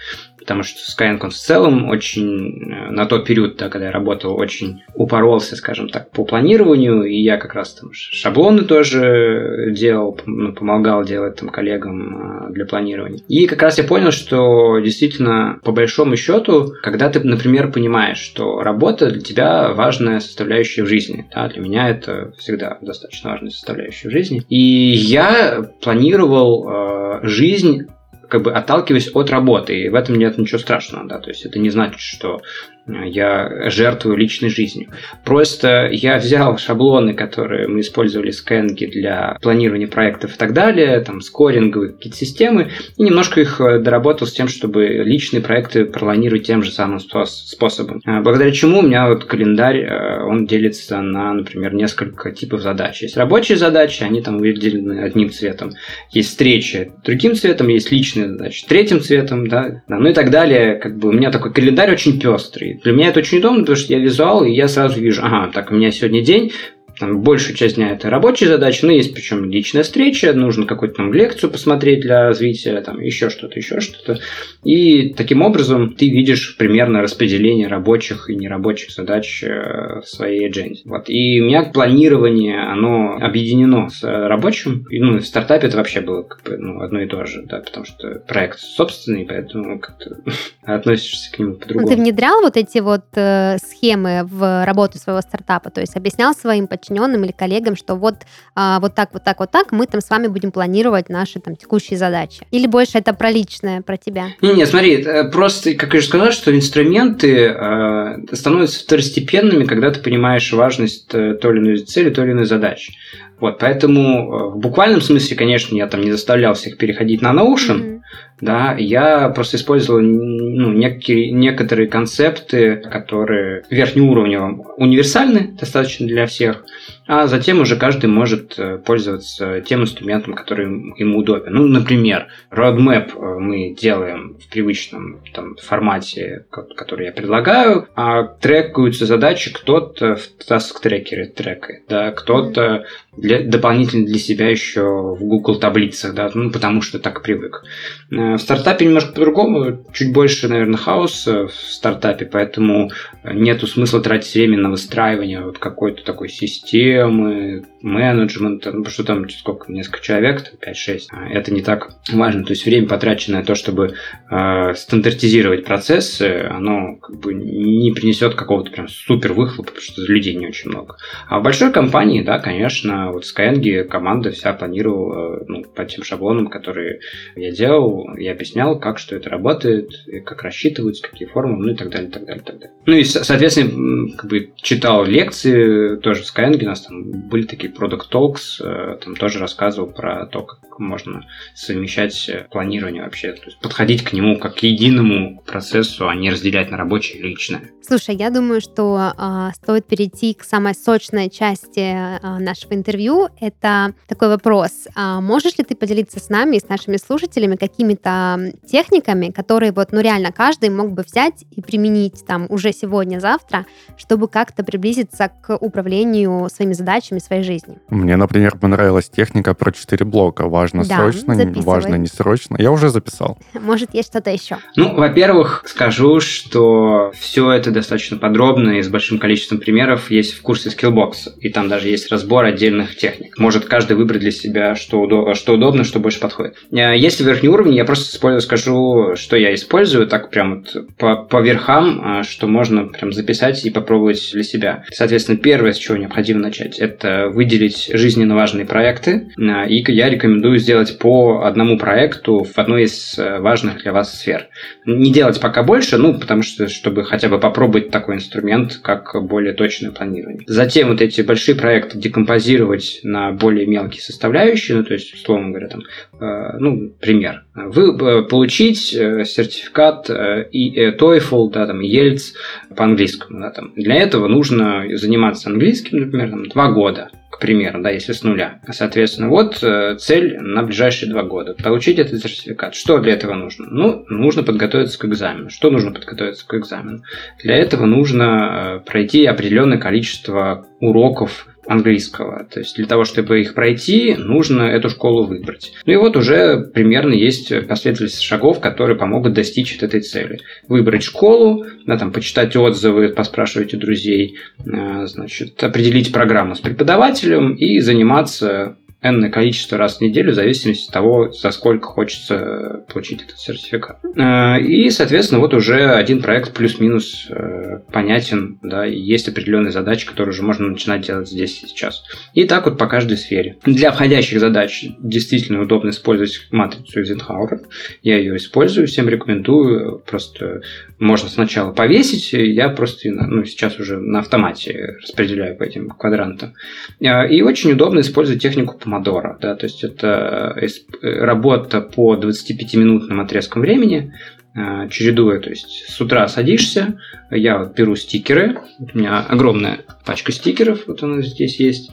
Потому что Skyeng он в целом очень, э, на тот период, да, когда я работал, очень упоролся, скажем так, по планированию, и я как раз там шаблоны тоже делал, ну, помогал делать там коллегам для планирования. И как раз я понял, что действительно, по большому счету, когда ты, например, понимаешь, что работа для тебя важная составляющая в жизни, да, для меня это всегда достаточно важная составляющая в жизни, и я планировал э, жизнь как бы отталкиваясь от работы, и в этом нет ничего страшного, да, то есть это не значит, что я жертвую личной жизнью. Просто я взял шаблоны, которые мы использовали в Skyeng для планирования проектов и так далее, там скоринговые какие-то системы, и немножко их э, доработал с тем, чтобы личные проекты планировать тем же самым способом. А, благодаря чему у меня вот календарь, э, он делится на, например, несколько типов задач. Есть рабочие задачи, они там выделены одним цветом. Есть встречи другим цветом, есть личные задачи третьим цветом, да, ну и так далее. Как бы у меня такой календарь очень пестрый. Для меня это очень удобно, потому что я визуал, и я сразу вижу, ага, так, у меня сегодня день, там, большая часть дня это рабочие задачи, но есть причем личная встреча, нужно какую-то там лекцию посмотреть для развития, там еще что-то, еще что-то. И таким образом ты видишь примерно распределение рабочих и нерабочих задач э, в своей agenda. Вот. И у меня планирование, оно объединено с рабочим. И, ну, в стартапе это вообще было как бы, ну, одно и то же, да, потому что проект собственный, поэтому как-то относишься к нему по-другому. Ты внедрял вот эти вот э, схемы в работу своего стартапа, то есть объяснял своим подчиненным или коллегам, что вот, а, вот так, вот так, вот так мы там с вами будем планировать наши там текущие задачи? Или больше это про личное, про тебя? Не-не, смотри, э, просто, как я уже сказал, что инструменты э, становятся второстепенными, когда ты понимаешь важность э, той или иной цели, той или иной задачи. Вот, поэтому в буквальном смысле, конечно, я там не заставлял всех переходить на Notion, mm-hmm да, я просто использовал ну, некие, некоторые концепты, которые верхнеуровнево универсальны достаточно для всех, а затем уже каждый может э, пользоваться тем инструментом, который ему удобен. Ну, например, roadmap э, мы делаем в привычном там, формате, который я предлагаю, а трекаются задачи кто-то в task-трекере трекает, да, кто-то для, дополнительно для себя еще в Google таблицах, да, ну, потому что так привык. Э, в стартапе немножко по-другому, чуть больше, наверное, хаоса в стартапе, поэтому нету смысла тратить время на выстраивание вот какой-то такой системы, менеджмента, ну, что там сколько, несколько человек, 5-6, а это не так важно. То есть время, потраченное на то, чтобы э, стандартизировать процессы, оно как бы не принесет какого-то прям супер выхлопа, потому что людей не очень много. А в большой компании, да, конечно, вот в Skyeng команда вся планировала ну, по тем шаблонам, которые я делал, я объяснял, как что это работает, как рассчитываются, какие формы, ну и так далее, так далее, так далее. Ну и, соответственно, как бы читал лекции тоже в Skyeng, у нас там были такие Product Talks, э, там тоже рассказывал про то, как можно совмещать э, планирование вообще, то есть подходить к нему как к единому процессу, а не разделять на рабочее и личное. Слушай, я думаю, что э, стоит перейти к самой сочной части э, нашего интервью. Это такой вопрос. А можешь ли ты поделиться с нами и с нашими слушателями какими-то техниками, которые вот, ну реально каждый мог бы взять и применить там уже сегодня-завтра, чтобы как-то приблизиться к управлению своими задачами, своей жизнью? Мне, например, понравилась техника про четыре блока. Важно да, срочно, записывай. важно не срочно. Я уже записал. Может, есть что-то еще? Ну, во-первых, скажу, что все это достаточно подробно и с большим количеством примеров есть в курсе Skillbox. И там даже есть разбор отдельных техник. Может каждый выбрать для себя, что, удо- что удобно, что больше подходит. Э, если верхний уровень, я просто использую, скажу, что я использую, так прям вот по, по верхам, э, что можно прям записать и попробовать для себя. Соответственно, первое, с чего необходимо начать, это выделить жизненно важные проекты. Э, и я рекомендую сделать по одному проекту в одной из важных для вас сфер. Не делать пока больше, ну, потому что, чтобы хотя бы попробовать такой инструмент, как более точное планирование. Затем вот эти большие проекты декомпозировать на более мелкие составляющие, ну, то есть, условно говоря, там, э, ну, пример. Вы получить э, сертификат э, и TOEFL, да, там, ELTS по-английскому, да, там. Для этого нужно заниматься английским, например, там, два года к примеру, да, если с нуля. Соответственно, вот цель на ближайшие два года. Получить этот сертификат. Что для этого нужно? Ну, нужно подготовиться к экзамену. Что нужно подготовиться к экзамену? Для этого нужно пройти определенное количество уроков английского. То есть для того, чтобы их пройти, нужно эту школу выбрать. Ну и вот уже примерно есть последовательность шагов, которые помогут достичь этой цели. Выбрать школу, да, там, почитать отзывы, поспрашивать у друзей, э, значит, определить программу с преподавателем и заниматься энное количество раз в неделю, в зависимости от того, за сколько хочется получить этот сертификат. Э, и, соответственно, вот уже один проект плюс-минус э, понятен, да, и есть определенные задачи, которые уже можно начинать делать здесь и сейчас. И так вот по каждой сфере. Для входящих задач действительно удобно использовать матрицу Eisenhower. Я ее использую, всем рекомендую. Просто можно сначала повесить, я просто ну, сейчас уже на автомате распределяю по этим квадрантам. Э, и очень удобно использовать технику помодоро. Да, то есть это э, работа по 25-минутным отрезкам времени, э, чередуя, то есть с утра садишься, я вот беру стикеры, у меня огромная пачка стикеров, вот она здесь есть,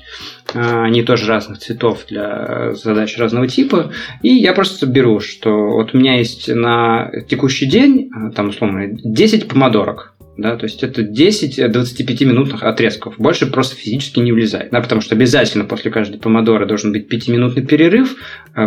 они тоже разных цветов для задач разного типа, и я просто беру, что вот у меня есть на текущий день, там условно 10 помодорок, да, то есть это 10 25 минутных отрезков. Больше просто физически не влезает, да, потому что обязательно после каждой помодора должен быть 5-минутный перерыв,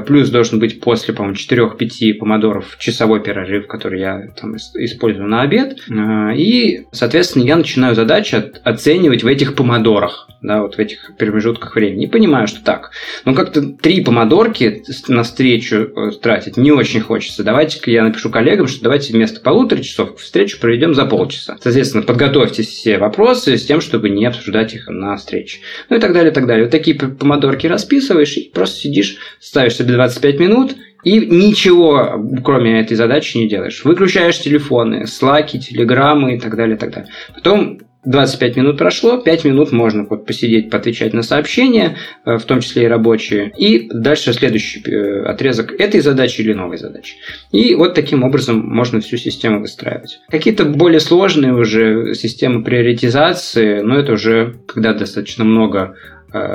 плюс должен быть после, по-моему, 4-5 помодоров часовой перерыв, который я там использую на обед. А, и, соответственно, я начинаю задачу оценивать в этих помодорах, да, вот в этих промежутках времени. И понимаю, что так, ну как-то три помодорки на встречу э, тратить не очень хочется. Давайте-ка я напишу коллегам, что давайте вместо полутора часов встречу проведем за полчаса. Соответственно, подготовьте все вопросы с тем, чтобы не обсуждать их на встрече. Ну и так далее, и так далее. Вот такие помодорки расписываешь и просто сидишь, ставишь себе 25 минут и ничего, кроме этой задачи, не делаешь. Выключаешь телефоны, слаки, телеграммы и так далее, и так далее. Потом 25 минут прошло, 5 минут можно вот посидеть, поотвечать на сообщения, э, в том числе и рабочие, и дальше следующий э, отрезок этой задачи или новой задачи. И вот таким образом можно всю систему выстраивать. Какие-то более сложные уже системы приоритизации, но это уже когда достаточно много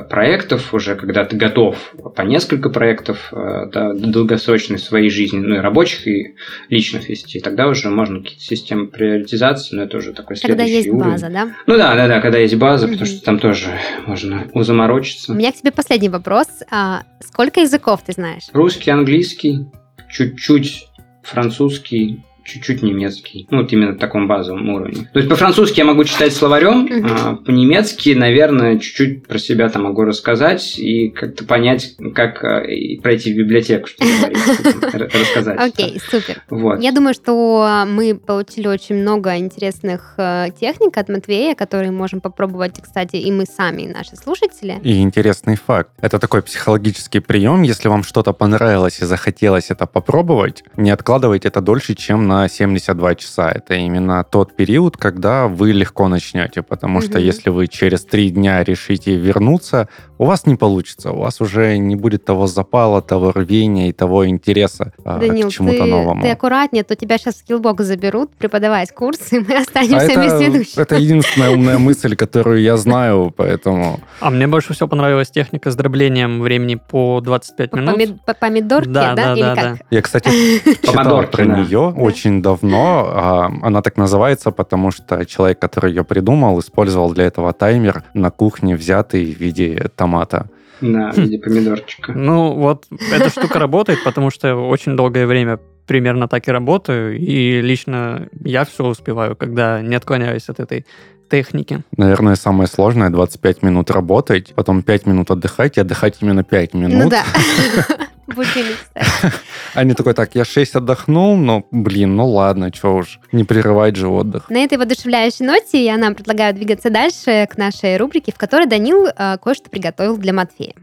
проектов уже, когда ты готов по несколько проектов э, да, долгосрочной своей жизни, ну и рабочих, и личных вести, тогда уже можно какие-то системы приоритизации, но это уже такой когда следующий есть уровень. база, да? Ну да, да, да, когда есть база, угу. потому что там тоже можно узаморочиться. У меня к тебе последний вопрос. А сколько языков ты знаешь? Русский, английский, чуть-чуть французский, чуть-чуть немецкий. Ну, вот именно в таком базовом уровне. То есть по-французски я могу читать словарем, а по-немецки, наверное, чуть-чуть про себя там могу рассказать и как-то понять, как а, пройти в библиотеку, чтобы рассказать. Окей, супер. Вот. Я думаю, что мы получили очень много интересных э, техник от Матвея, которые можем попробовать, кстати, и мы сами, и наши слушатели. И интересный факт. Это такой психологический прием. Если вам что-то понравилось и захотелось это попробовать, не откладывайте это дольше, чем на 72 часа. Это именно тот период, когда вы легко начнете, потому что если вы через три дня решите вернуться, у вас не получится, у вас уже не будет того запала, того рвения и того интереса а, Данил, к чему-то ты, новому. ты аккуратнее, то тебя сейчас в заберут преподавать курсы, и мы останемся а без ведущих. Это единственная умная мысль, которую я знаю, поэтому... А мне больше всего понравилась техника с дроблением времени по 25 минут. По помидорке, да? Да, да, да. Я, кстати, читал про нее очень очень давно. А, она так называется, потому что человек, который ее придумал, использовал для этого таймер на кухне, взятый в виде томата. Да, в виде помидорчика. Ну, вот эта штука работает, потому что очень долгое время примерно так и работаю, и лично я все успеваю, когда не отклоняюсь от этой техники. Наверное, самое сложное 25 минут работать, потом 5 минут отдыхать, и отдыхать именно 5 минут. Ну да. Будильник. Они такой, так, я 6 отдохнул, но, блин, ну ладно, что уж, не прерывать же отдых. На этой воодушевляющей ноте я нам предлагаю двигаться дальше к нашей рубрике, в которой Данил э, кое-что приготовил для Матфея.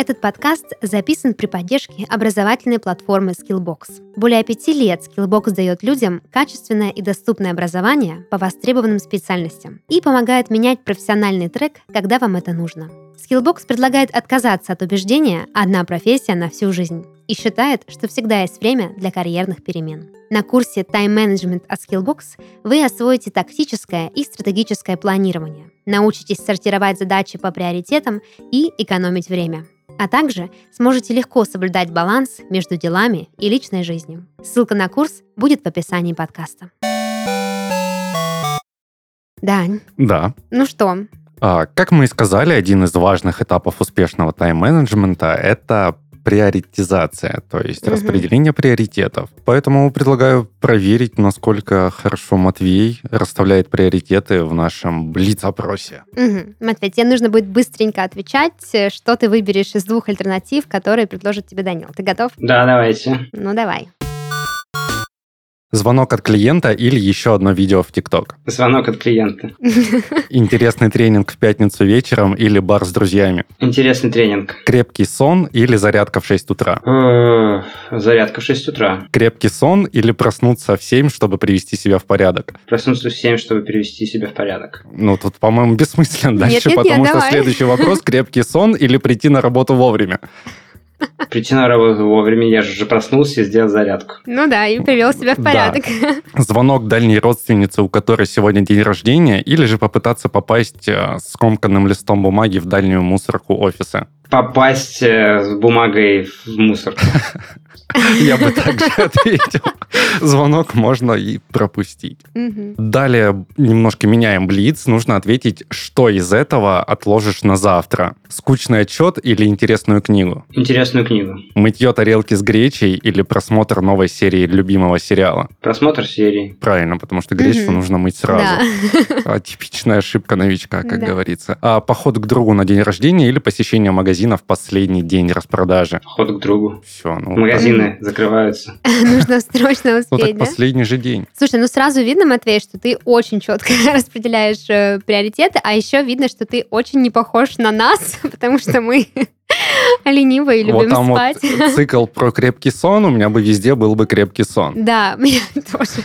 Этот подкаст записан при поддержке образовательной платформы Skillbox. Более пяти лет Skillbox дает людям качественное и доступное образование по востребованным специальностям и помогает менять профессиональный трек, когда вам это нужно. Skillbox предлагает отказаться от убеждения «одна профессия на всю жизнь» и считает, что всегда есть время для карьерных перемен. На курсе Time Management от Skillbox вы освоите тактическое и стратегическое планирование, научитесь сортировать задачи по приоритетам и экономить время – а также сможете легко соблюдать баланс между делами и личной жизнью. Ссылка на курс будет в описании подкаста. Дань, Да. ну что, А, Как мы и сказали, один из важных этапов успешного тайм-менеджмента — это приоритизация, то есть Мгм. распределение приоритетов. Поэтому предлагаю проверить, насколько хорошо Матвей расставляет приоритеты в нашем блиц-опросе. Мгм. Матвей, тебе нужно будет быстренько отвечать, э, что ты выберешь из двух альтернатив, которые предложит тебе Данил. Ты готов? Да, давайте. Ну, давай. Звонок от клиента или еще одно видео в ТикТок. Звонок от клиента. Интересный тренинг в пятницу вечером или бар с друзьями. Интересный тренинг. Крепкий сон или зарядка в 6 утра. Э, Зарядка в 6 утра. Крепкий сон или проснуться в 7, чтобы привести себя в порядок. Проснуться в 7, чтобы привести себя в порядок. Ну, тут, по-моему, бессмысленно дальше, Нет, нет, нет, потому что давай. следующий вопрос – крепкий сон или прийти на работу вовремя. Прийти на работу вовремя, я же уже проснулся и сделал зарядку. Ну да, и привел себя в Да. порядок. Звонок дальней родственницы, у которой сегодня день рождения, или же попытаться попасть э, скомканным листом бумаги в дальнюю мусорку офиса. Попасть э, с бумагой в мусор. Я бы также ответил. Звонок можно и пропустить. Мгм. Далее немножко меняем блиц. Нужно ответить, что из этого отложишь на завтра. Скучный отчет или интересную книгу? Интересную книгу. Мытье тарелки с гречей или просмотр новой серии любимого сериала? Просмотр серии. Правильно, потому что гречку нужно мыть сразу. Да. А, Типичная ошибка новичка, как Да. говорится. А поход к другу на день рождения или посещение магазина в последний день распродажи? Ход к другу. Все, ну... Магазины закрываются. Нужно срочно Ну успеть, так да? последний же день. Слушай, ну сразу видно, Матвей, что ты очень четко распределяешь э, приоритеты, а еще видно, что ты очень не похож на нас, потому что мы ленивые и вот любим там спать. вот цикл про крепкий сон, у меня бы везде был бы крепкий сон. Да, меня тоже.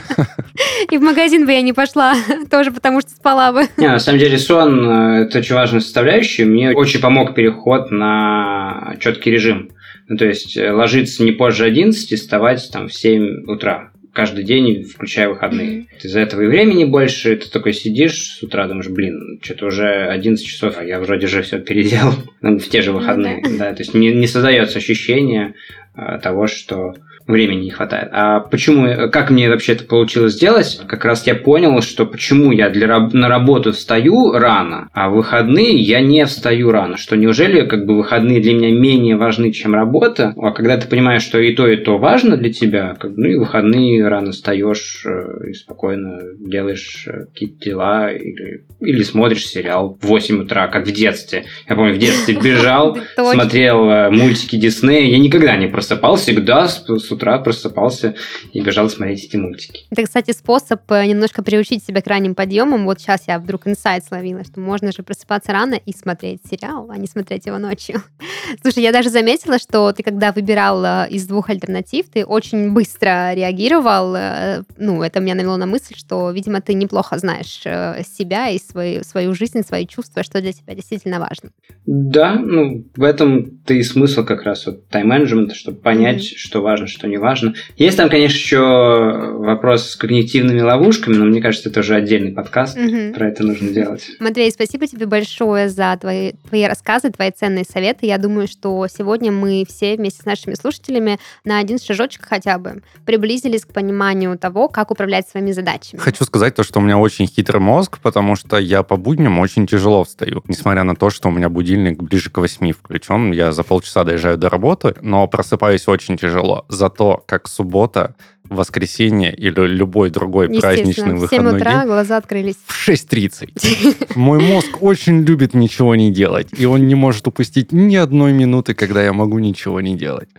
И в магазин бы я не пошла, тоже потому что спала бы. Не, на самом деле сон э, это очень важная составляющая. Мне очень помог переход на четкий режим. Ну, то есть э, ложиться не позже 11, вставать там в 7 утра каждый день, включая выходные. Из-за этого и времени больше, ты такой сидишь с утра, думаешь, блин, что-то уже 11 часов, а я вроде же все переделал ну, в те же выходные. Да, то есть не, не создается ощущение э, того, что времени не хватает. А почему, как мне вообще это получилось сделать? Как раз я понял, что почему я для, на работу встаю рано, а в выходные я не встаю рано. Что неужели как бы выходные для меня менее важны, чем работа? А когда ты понимаешь, что и то, и то важно для тебя, как, ну и выходные рано встаешь э, и спокойно делаешь э, какие-то дела или, или смотришь сериал в 8 утра, как в детстве. Я помню, в детстве бежал, смотрел э, мультики Диснея. Я никогда не просыпался, всегда с утра просыпался и бежал смотреть эти мультики. Это, кстати, способ э, немножко приучить себя к ранним подъемам. Вот сейчас я вдруг инсайт словила, что можно же просыпаться рано и смотреть сериал, а не смотреть его ночью. Слушай, я даже заметила, что ты, когда выбирал э, из двух альтернатив, ты очень быстро реагировал. э, Ну, это меня навело на мысль, что, видимо, ты неплохо знаешь себя и свою, свою жизнь, свои чувства, что для тебя действительно важно. Да, ну, в этом-то и смысл как раз вот тайм-менеджмента, чтобы понять, Мгм. что важно, что не важно. Есть там, конечно, еще вопрос с когнитивными ловушками, но мне кажется, это уже отдельный подкаст. Мгм. Про это нужно делать. Матвей, спасибо тебе большое за твои, твои рассказы, твои ценные советы. Я думаю, что сегодня мы все вместе с нашими слушателями на один шажочек хотя бы приблизились к пониманию того, как управлять своими задачами. Хочу сказать то, что у меня очень хитрый мозг, потому что я по будням очень тяжело встаю. Несмотря на то, что у меня будильник ближе к 8 включен, я за полчаса доезжаю до работы, но просыпаюсь очень тяжело. Зато как суббота, воскресенье или любой другой праздничный Естественно, в 7 выходной утра день глаза открылись. в 6.30. Мой мозг очень любит ничего не делать, и он не может упустить ни одной минуты, когда я могу ничего не делать.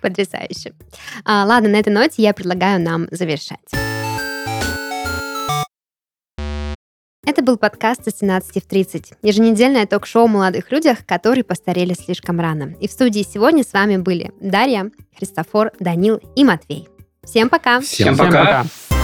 Потрясающе. А, ладно, на этой ноте я предлагаю нам завершать. Это был подкаст со 17 в 30. Еженедельное ток-шоу о молодых людях, которые постарели слишком рано. И в студии сегодня с вами были Дарья, Христофор, Данил и Матвей. Всем пока! Всем Всем пока. пока.